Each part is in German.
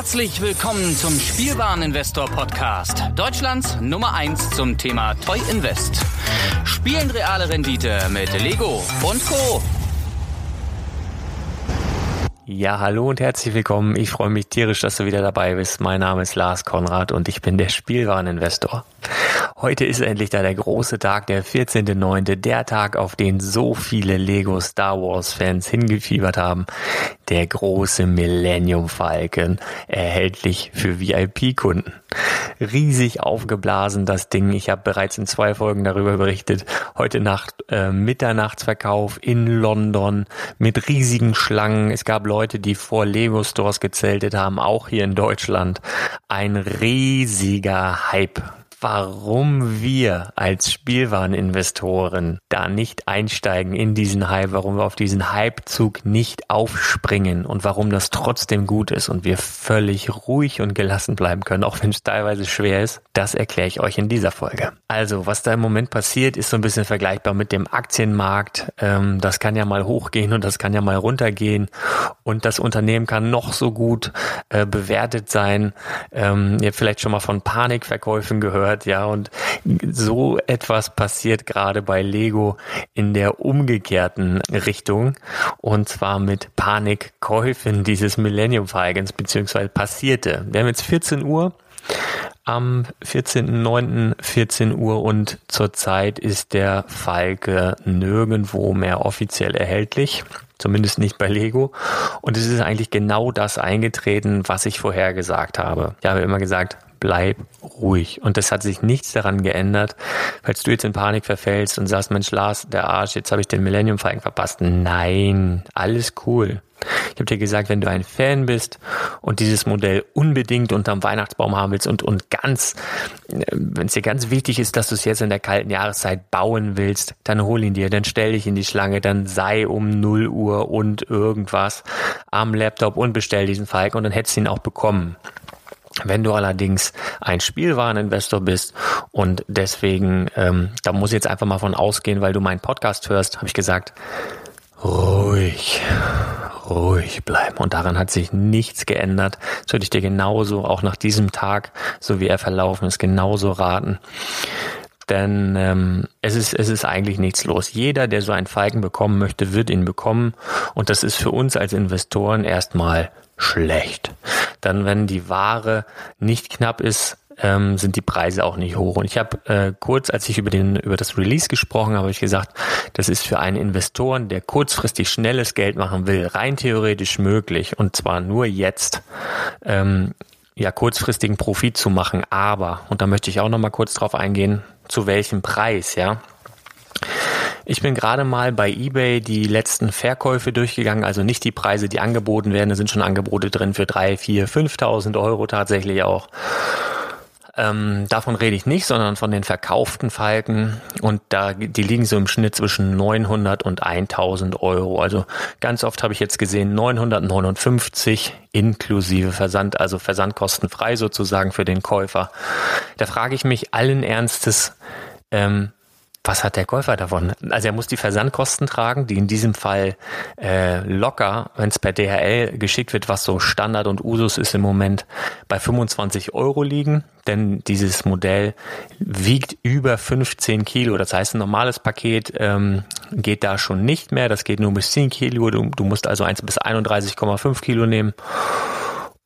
Herzlich willkommen zum Spielwareninvestor Podcast. Deutschlands Nummer 1 zum Thema Toy Invest. Spielen reale Rendite mit Lego und Co. Ja, hallo und herzlich willkommen. Ich freue mich tierisch, dass du wieder dabei bist. Mein Name ist Lars Konrad und ich bin der Spielwareninvestor. Heute ist endlich da der große Tag, der 14.9., der Tag, auf den so viele Lego Star Wars Fans hingefiebert haben. Der große Millennium Falcon, erhältlich für VIP-Kunden. Riesig aufgeblasen das Ding. Ich habe bereits in zwei Folgen darüber berichtet. Heute Nacht äh, Mitternachtsverkauf in London mit riesigen Schlangen. Es gab Leute, die vor Lego Stores gezeltet haben, auch hier in Deutschland. Ein riesiger Hype warum wir als Spielwareninvestoren da nicht einsteigen in diesen Hype, warum wir auf diesen Hypezug nicht aufspringen und warum das trotzdem gut ist und wir völlig ruhig und gelassen bleiben können, auch wenn es teilweise schwer ist, das erkläre ich euch in dieser Folge. Also, was da im Moment passiert, ist so ein bisschen vergleichbar mit dem Aktienmarkt. Ähm, das kann ja mal hochgehen und das kann ja mal runtergehen und das Unternehmen kann noch so gut äh, bewertet sein. Ähm, ihr habt vielleicht schon mal von Panikverkäufen gehört gehört, ja. Und so etwas passiert gerade bei Lego in der umgekehrten Richtung. Und zwar mit Panikkäufen dieses Millennium Falcons, beziehungsweise passierte. Wir haben jetzt 14 Uhr am 14.09. 14 Uhr und zurzeit ist der Falke nirgendwo mehr offiziell erhältlich. Zumindest nicht bei Lego. Und es ist eigentlich genau das eingetreten, was ich vorher gesagt habe. Ich habe immer gesagt, bleib ruhig. Und das hat sich nichts daran geändert. Falls du jetzt in Panik verfällst und sagst, Mensch, Lars, der Arsch, jetzt habe ich den Millennium Falcon verpasst. Nein, alles cool. Ich habe dir gesagt, wenn du ein Fan bist und dieses Modell unbedingt unterm Weihnachtsbaum haben willst und, und ganz, äh, wenn es dir ganz wichtig ist, dass du es jetzt in der kalten Jahreszeit bauen willst, dann hol ihn dir, dann stell dich in die Schlange, dann sei um 0 Uhr und irgendwas am Laptop und bestell diesen Falken und dann hättest du ihn auch bekommen. Wenn du allerdings ein Spielwareninvestor bist und deswegen, ähm, da muss ich jetzt einfach mal von ausgehen, weil du meinen Podcast hörst, habe ich gesagt, ruhig, ruhig bleiben. Und daran hat sich nichts geändert. Das würde ich dir genauso, auch nach diesem Tag, so wie er verlaufen ist, genauso raten. Denn ähm, es, ist, es ist eigentlich nichts los. Jeder, der so einen Falken bekommen möchte, wird ihn bekommen. Und das ist für uns als Investoren erstmal schlecht. Dann, wenn die Ware nicht knapp ist, ähm, sind die Preise auch nicht hoch. Und ich habe äh, kurz, als ich über den über das Release gesprochen habe, ich gesagt, das ist für einen Investoren, der kurzfristig schnelles Geld machen will, rein theoretisch möglich. Und zwar nur jetzt. Ähm, ja, kurzfristigen Profit zu machen, aber, und da möchte ich auch nochmal kurz drauf eingehen, zu welchem Preis, ja. Ich bin gerade mal bei eBay die letzten Verkäufe durchgegangen, also nicht die Preise, die angeboten werden. Da sind schon Angebote drin für drei, vier, 5.000 Euro tatsächlich auch. Ähm, davon rede ich nicht, sondern von den verkauften Falken. Und da, die liegen so im Schnitt zwischen 900 und 1000 Euro. Also ganz oft habe ich jetzt gesehen 959 inklusive Versand, also versandkostenfrei sozusagen für den Käufer. Da frage ich mich allen Ernstes, ähm, was hat der Käufer davon? Also er muss die Versandkosten tragen, die in diesem Fall äh, locker, wenn es per DHL geschickt wird, was so Standard und Usus ist im Moment, bei 25 Euro liegen. Denn dieses Modell wiegt über 15 Kilo. Das heißt, ein normales Paket ähm, geht da schon nicht mehr. Das geht nur bis 10 Kilo. Du, du musst also 1 bis 31,5 Kilo nehmen.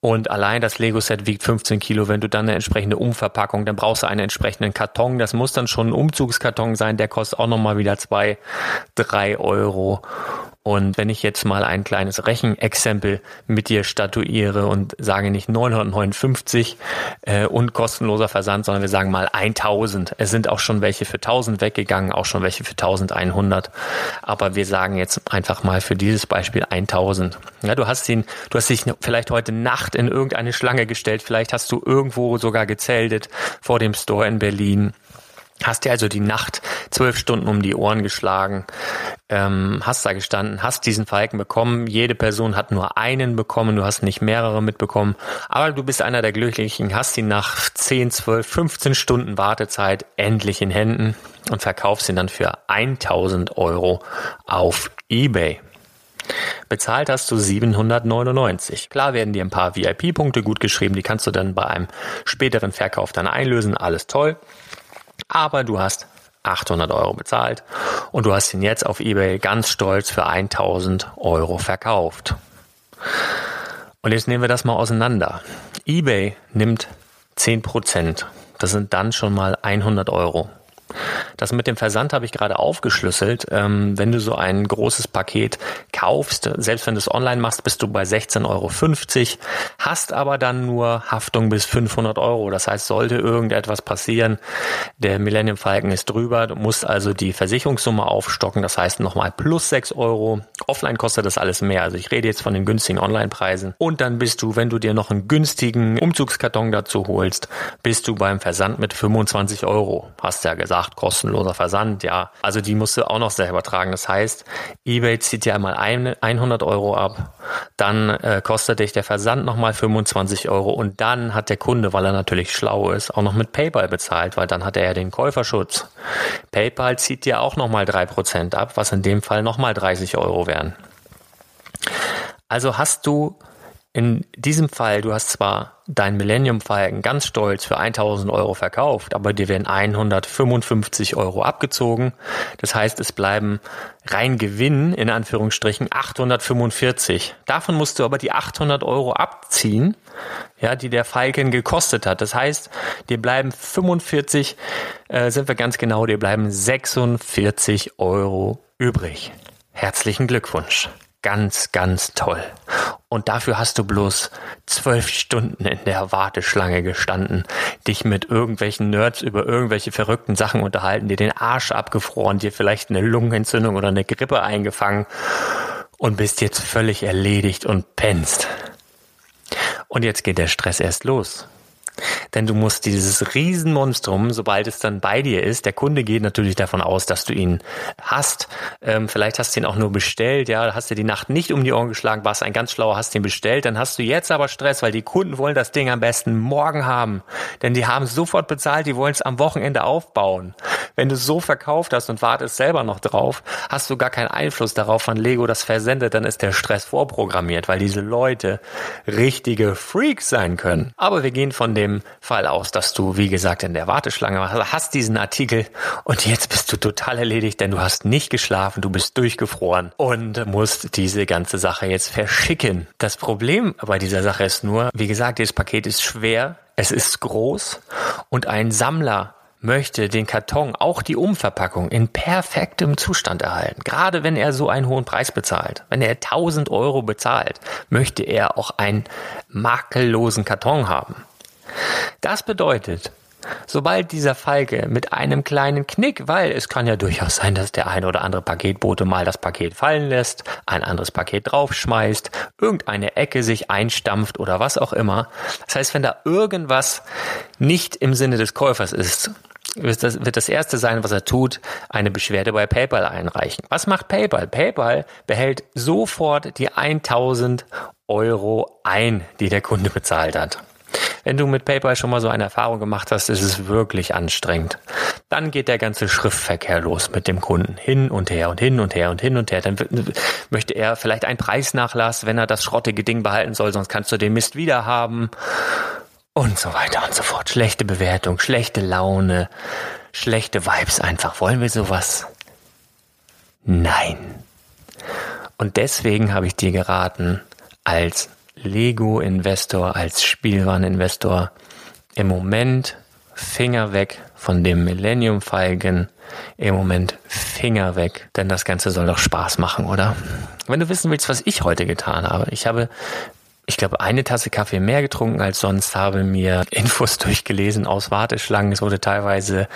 Und allein das Lego-Set wiegt 15 Kilo. Wenn du dann eine entsprechende Umverpackung, dann brauchst du einen entsprechenden Karton. Das muss dann schon ein Umzugskarton sein. Der kostet auch nochmal wieder zwei, drei Euro. Und wenn ich jetzt mal ein kleines Rechenexempel mit dir statuiere und sage nicht 959 äh, und kostenloser Versand, sondern wir sagen mal 1000. Es sind auch schon welche für 1000 weggegangen, auch schon welche für 1100. Aber wir sagen jetzt einfach mal für dieses Beispiel 1000. Ja, du hast ihn, du hast dich vielleicht heute Nacht in irgendeine Schlange gestellt. Vielleicht hast du irgendwo sogar gezeltet vor dem Store in Berlin Hast dir also die Nacht zwölf Stunden um die Ohren geschlagen, ähm, hast da gestanden, hast diesen Falken bekommen. Jede Person hat nur einen bekommen, du hast nicht mehrere mitbekommen. Aber du bist einer der Glücklichen, hast ihn nach 10, 12, 15 Stunden Wartezeit endlich in Händen und verkaufst ihn dann für 1000 Euro auf eBay. Bezahlt hast du 799. Klar werden dir ein paar VIP-Punkte gut geschrieben, die kannst du dann bei einem späteren Verkauf dann einlösen, alles toll. Aber du hast 800 Euro bezahlt und du hast ihn jetzt auf eBay ganz stolz für 1000 Euro verkauft. Und jetzt nehmen wir das mal auseinander. eBay nimmt 10 Prozent. Das sind dann schon mal 100 Euro. Das mit dem Versand habe ich gerade aufgeschlüsselt. Ähm, wenn du so ein großes Paket kaufst, selbst wenn du es online machst, bist du bei 16,50 Euro, hast aber dann nur Haftung bis 500 Euro. Das heißt, sollte irgendetwas passieren, der Millennium Falcon ist drüber, du musst also die Versicherungssumme aufstocken. Das heißt nochmal plus 6 Euro. Offline kostet das alles mehr. Also ich rede jetzt von den günstigen Online-Preisen. Und dann bist du, wenn du dir noch einen günstigen Umzugskarton dazu holst, bist du beim Versand mit 25 Euro. Hast ja gesagt, kosten kostenloser Versand, ja. Also die musst du auch noch selber tragen. Das heißt, eBay zieht ja einmal 100 Euro ab, dann äh, kostet dich der Versand nochmal 25 Euro und dann hat der Kunde, weil er natürlich schlau ist, auch noch mit PayPal bezahlt, weil dann hat er ja den Käuferschutz. PayPal zieht dir auch nochmal 3% ab, was in dem Fall nochmal 30 Euro wären. Also hast du in diesem Fall, du hast zwar dein Millennium Falcon ganz stolz für 1000 Euro verkauft, aber dir werden 155 Euro abgezogen. Das heißt, es bleiben rein Gewinn, in Anführungsstrichen, 845. Davon musst du aber die 800 Euro abziehen, ja, die der Falcon gekostet hat. Das heißt, dir bleiben 45, äh, sind wir ganz genau, dir bleiben 46 Euro übrig. Herzlichen Glückwunsch ganz, ganz toll. Und dafür hast du bloß zwölf Stunden in der Warteschlange gestanden, dich mit irgendwelchen Nerds über irgendwelche verrückten Sachen unterhalten, dir den Arsch abgefroren, dir vielleicht eine Lungenentzündung oder eine Grippe eingefangen und bist jetzt völlig erledigt und pennst. Und jetzt geht der Stress erst los. Denn du musst dieses Riesenmonstrum, sobald es dann bei dir ist, der Kunde geht natürlich davon aus, dass du ihn hast. Ähm, vielleicht hast du ihn auch nur bestellt, ja, hast du die Nacht nicht um die Ohren geschlagen, warst ein ganz schlauer, hast ihn bestellt, dann hast du jetzt aber Stress, weil die Kunden wollen das Ding am besten morgen haben. Denn die haben es sofort bezahlt, die wollen es am Wochenende aufbauen. Wenn du es so verkauft hast und wartest selber noch drauf, hast du gar keinen Einfluss darauf, wann Lego das versendet, dann ist der Stress vorprogrammiert, weil diese Leute richtige Freaks sein können. Aber wir gehen von dem Fall aus, dass du, wie gesagt, in der Warteschlange hast diesen Artikel und jetzt bist du total erledigt, denn du hast nicht geschlafen, du bist durchgefroren und musst diese ganze Sache jetzt verschicken. Das Problem bei dieser Sache ist nur, wie gesagt, dieses Paket ist schwer, es ist groß und ein Sammler möchte den Karton, auch die Umverpackung, in perfektem Zustand erhalten. Gerade wenn er so einen hohen Preis bezahlt. Wenn er 1000 Euro bezahlt, möchte er auch einen makellosen Karton haben. Das bedeutet, Sobald dieser Falke mit einem kleinen Knick, weil es kann ja durchaus sein, dass der eine oder andere Paketbote mal das Paket fallen lässt, ein anderes Paket draufschmeißt, irgendeine Ecke sich einstampft oder was auch immer. Das heißt, wenn da irgendwas nicht im Sinne des Käufers ist, wird das, wird das erste sein, was er tut, eine Beschwerde bei PayPal einreichen. Was macht PayPal? PayPal behält sofort die 1000 Euro ein, die der Kunde bezahlt hat. Wenn du mit PayPal schon mal so eine Erfahrung gemacht hast, ist es wirklich anstrengend. Dann geht der ganze Schriftverkehr los mit dem Kunden. Hin und her und hin und her und hin und her. Dann möchte er vielleicht einen Preisnachlass, wenn er das schrottige Ding behalten soll, sonst kannst du den Mist wieder haben. Und so weiter und so fort. Schlechte Bewertung, schlechte Laune, schlechte Vibes einfach. Wollen wir sowas? Nein. Und deswegen habe ich dir geraten, als Lego-Investor, als Spielwareninvestor im Moment Finger weg von dem Millennium Falcon. Im Moment Finger weg, denn das Ganze soll doch Spaß machen, oder? Wenn du wissen willst, was ich heute getan habe, ich habe ich glaube, eine Tasse Kaffee mehr getrunken als sonst, habe mir Infos durchgelesen aus Warteschlangen. Es wurde teilweise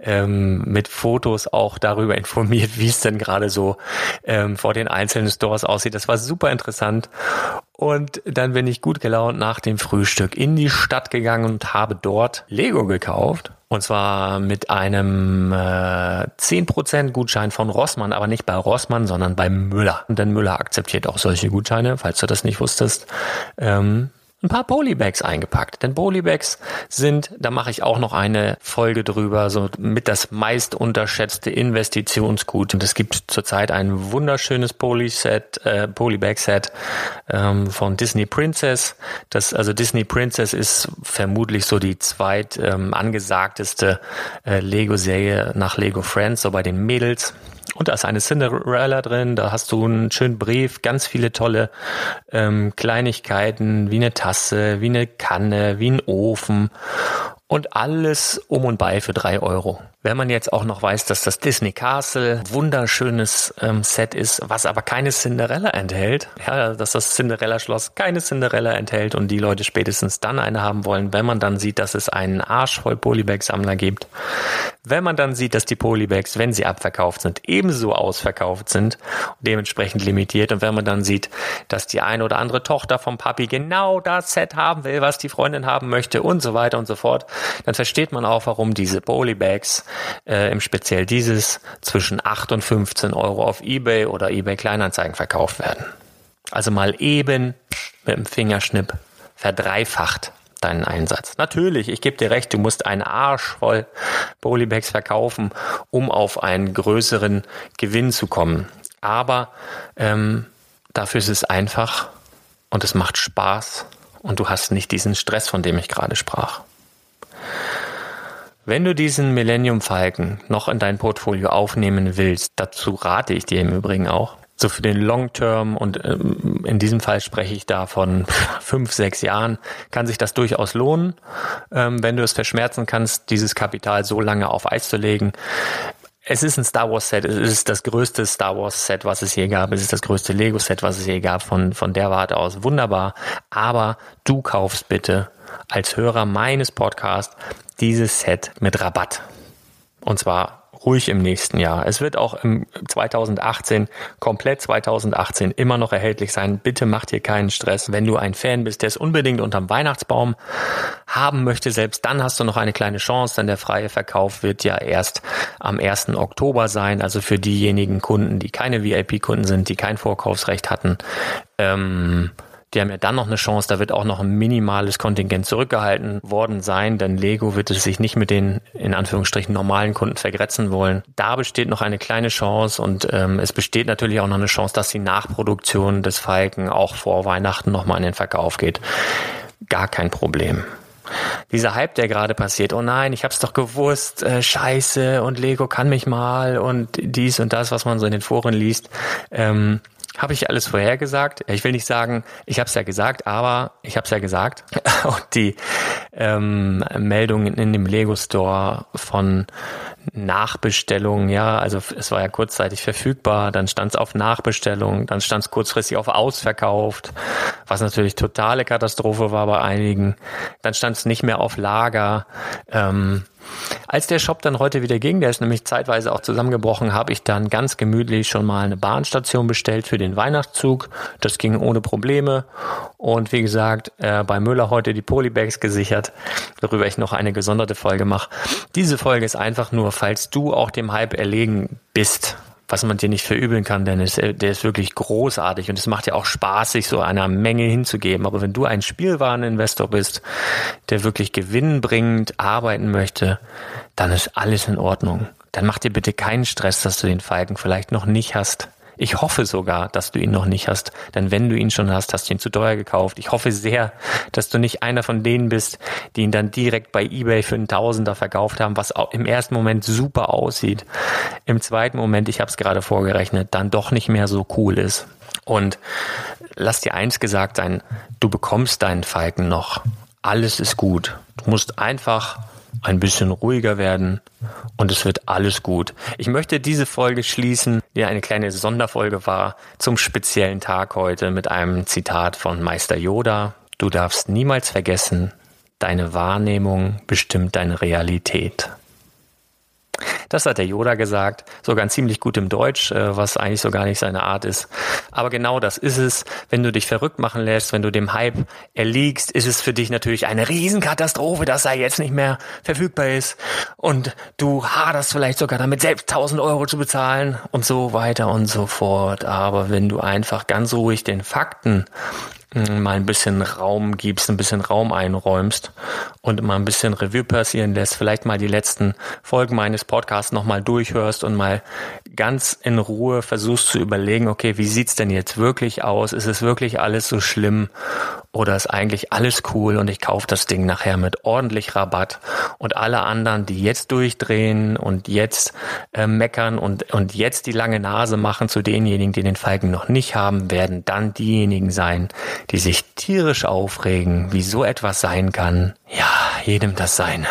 ähm, mit Fotos auch darüber informiert, wie es denn gerade so ähm, vor den einzelnen Stores aussieht. Das war super interessant. Und dann bin ich gut gelaunt nach dem Frühstück in die Stadt gegangen und habe dort Lego gekauft. Und zwar mit einem äh, 10% Gutschein von Rossmann, aber nicht bei Rossmann, sondern bei Müller. Denn Müller akzeptiert auch solche Gutscheine, falls du das nicht wusstest. Ähm, ein paar Polybags eingepackt. Denn Polybags sind, da mache ich auch noch eine Folge drüber, so mit das meist unterschätzte Investitionsgut. Und es gibt zurzeit ein wunderschönes Polyset, äh, Polybag-Set ähm, von Disney Princess. Das, also Disney Princess ist vermutlich so die zweit ähm, angesagteste äh, Lego-Serie nach Lego Friends, so bei den Mädels. Und da ist eine Cinderella drin, da hast du einen schönen Brief, ganz viele tolle ähm, Kleinigkeiten, wie eine Tasse, wie eine Kanne, wie ein Ofen und alles um und bei für drei Euro. Wenn man jetzt auch noch weiß, dass das Disney Castle wunderschönes ähm, Set ist, was aber keine Cinderella enthält, ja, dass das Cinderella Schloss keine Cinderella enthält und die Leute spätestens dann eine haben wollen, wenn man dann sieht, dass es einen Arsch voll Polybag-Sammler gibt, wenn man dann sieht, dass die Polybags, wenn sie abverkauft sind, ebenso ausverkauft sind und dementsprechend limitiert und wenn man dann sieht, dass die eine oder andere Tochter vom Papi genau das Set haben will, was die Freundin haben möchte und so weiter und so fort, dann versteht man auch, warum diese Polybags, äh, im Speziell dieses, zwischen 8 und 15 Euro auf Ebay oder Ebay Kleinanzeigen verkauft werden. Also mal eben mit dem Fingerschnipp verdreifacht deinen Einsatz. Natürlich, ich gebe dir recht, du musst einen Arsch voll Polybags verkaufen, um auf einen größeren Gewinn zu kommen. Aber ähm, dafür ist es einfach und es macht Spaß und du hast nicht diesen Stress, von dem ich gerade sprach. Wenn du diesen Millennium Falcon noch in dein Portfolio aufnehmen willst, dazu rate ich dir im Übrigen auch, so für den Long Term und ähm, in diesem Fall spreche ich da von fünf, sechs Jahren, kann sich das durchaus lohnen, ähm, wenn du es verschmerzen kannst, dieses Kapital so lange auf Eis zu legen. Es ist ein Star Wars Set, es ist das größte Star Wars Set, was es je gab, es ist das größte Lego Set, was es je gab, von, von der Warte aus wunderbar, aber du kaufst bitte als Hörer meines Podcasts dieses Set mit Rabatt. Und zwar ruhig im nächsten Jahr. Es wird auch im 2018, komplett 2018 immer noch erhältlich sein. Bitte mach dir keinen Stress. Wenn du ein Fan bist, der es unbedingt unterm Weihnachtsbaum haben möchte, selbst dann hast du noch eine kleine Chance, denn der freie Verkauf wird ja erst am 1. Oktober sein. Also für diejenigen Kunden, die keine VIP-Kunden sind, die kein Vorkaufsrecht hatten, ähm, die haben ja dann noch eine Chance, da wird auch noch ein minimales Kontingent zurückgehalten worden sein, denn Lego wird es sich nicht mit den in Anführungsstrichen normalen Kunden vergrätzen wollen. Da besteht noch eine kleine Chance und ähm, es besteht natürlich auch noch eine Chance, dass die Nachproduktion des Falken auch vor Weihnachten nochmal in den Verkauf geht. Gar kein Problem dieser Hype, der gerade passiert, oh nein, ich hab's doch gewusst, äh, scheiße und Lego kann mich mal und dies und das, was man so in den Foren liest, ähm, habe ich alles vorhergesagt? Ich will nicht sagen, ich habe es ja gesagt, aber ich habe es ja gesagt. Und die ähm, Meldungen in dem Lego Store von Nachbestellungen, ja, also es war ja kurzzeitig verfügbar, dann stand es auf Nachbestellung, dann stand es kurzfristig auf ausverkauft, was natürlich totale Katastrophe war bei einigen. Dann stand es nicht mehr auf Lager. Ähm, als der Shop dann heute wieder ging, der ist nämlich zeitweise auch zusammengebrochen, habe ich dann ganz gemütlich schon mal eine Bahnstation bestellt für den Weihnachtszug. Das ging ohne Probleme. Und wie gesagt, äh, bei Müller heute die Polybags gesichert, worüber ich noch eine gesonderte Folge mache. Diese Folge ist einfach nur, falls du auch dem Hype erlegen bist, was man dir nicht verübeln kann, denn es, äh, der ist wirklich großartig und es macht ja auch Spaß, sich so einer Menge hinzugeben. Aber wenn du ein Spielwareninvestor bist, der wirklich gewinnbringend arbeiten möchte, dann ist alles in Ordnung. Dann mach dir bitte keinen Stress, dass du den Falken vielleicht noch nicht hast. Ich hoffe sogar, dass du ihn noch nicht hast, denn wenn du ihn schon hast, hast du ihn zu teuer gekauft. Ich hoffe sehr, dass du nicht einer von denen bist, die ihn dann direkt bei eBay für einen Tausender verkauft haben, was im ersten Moment super aussieht. Im zweiten Moment, ich habe es gerade vorgerechnet, dann doch nicht mehr so cool ist. Und lass dir eins gesagt sein, du bekommst deinen Falken noch. Alles ist gut. Du musst einfach ein bisschen ruhiger werden und es wird alles gut. Ich möchte diese Folge schließen, die eine kleine Sonderfolge war, zum speziellen Tag heute mit einem Zitat von Meister Yoda. Du darfst niemals vergessen, deine Wahrnehmung bestimmt deine Realität. Das hat der Yoda gesagt, sogar in ziemlich gutem Deutsch, äh, was eigentlich so gar nicht seine Art ist. Aber genau das ist es. Wenn du dich verrückt machen lässt, wenn du dem Hype erliegst, ist es für dich natürlich eine Riesenkatastrophe, dass er jetzt nicht mehr verfügbar ist. Und du haderst vielleicht sogar damit, selbst 1000 Euro zu bezahlen und so weiter und so fort. Aber wenn du einfach ganz ruhig den Fakten mal ein bisschen Raum gibst, ein bisschen Raum einräumst und mal ein bisschen Revue passieren lässt, vielleicht mal die letzten Folgen meines Podcasts nochmal durchhörst und mal ganz in Ruhe versuchst zu überlegen, okay, wie sieht's denn jetzt wirklich aus? Ist es wirklich alles so schlimm oder ist eigentlich alles cool und ich kaufe das Ding nachher mit ordentlich Rabatt und alle anderen, die jetzt durchdrehen und jetzt äh, meckern und, und jetzt die lange Nase machen zu denjenigen, die den Falken noch nicht haben, werden dann diejenigen sein, die sich tierisch aufregen, wie so etwas sein kann. Ja, jedem das Seine.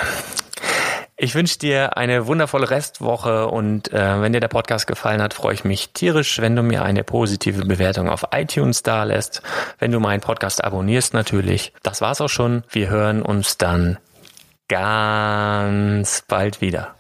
Ich wünsche dir eine wundervolle Restwoche und äh, wenn dir der Podcast gefallen hat, freue ich mich tierisch, wenn du mir eine positive Bewertung auf iTunes da lässt, wenn du meinen Podcast abonnierst natürlich. Das war's auch schon. Wir hören uns dann ganz bald wieder.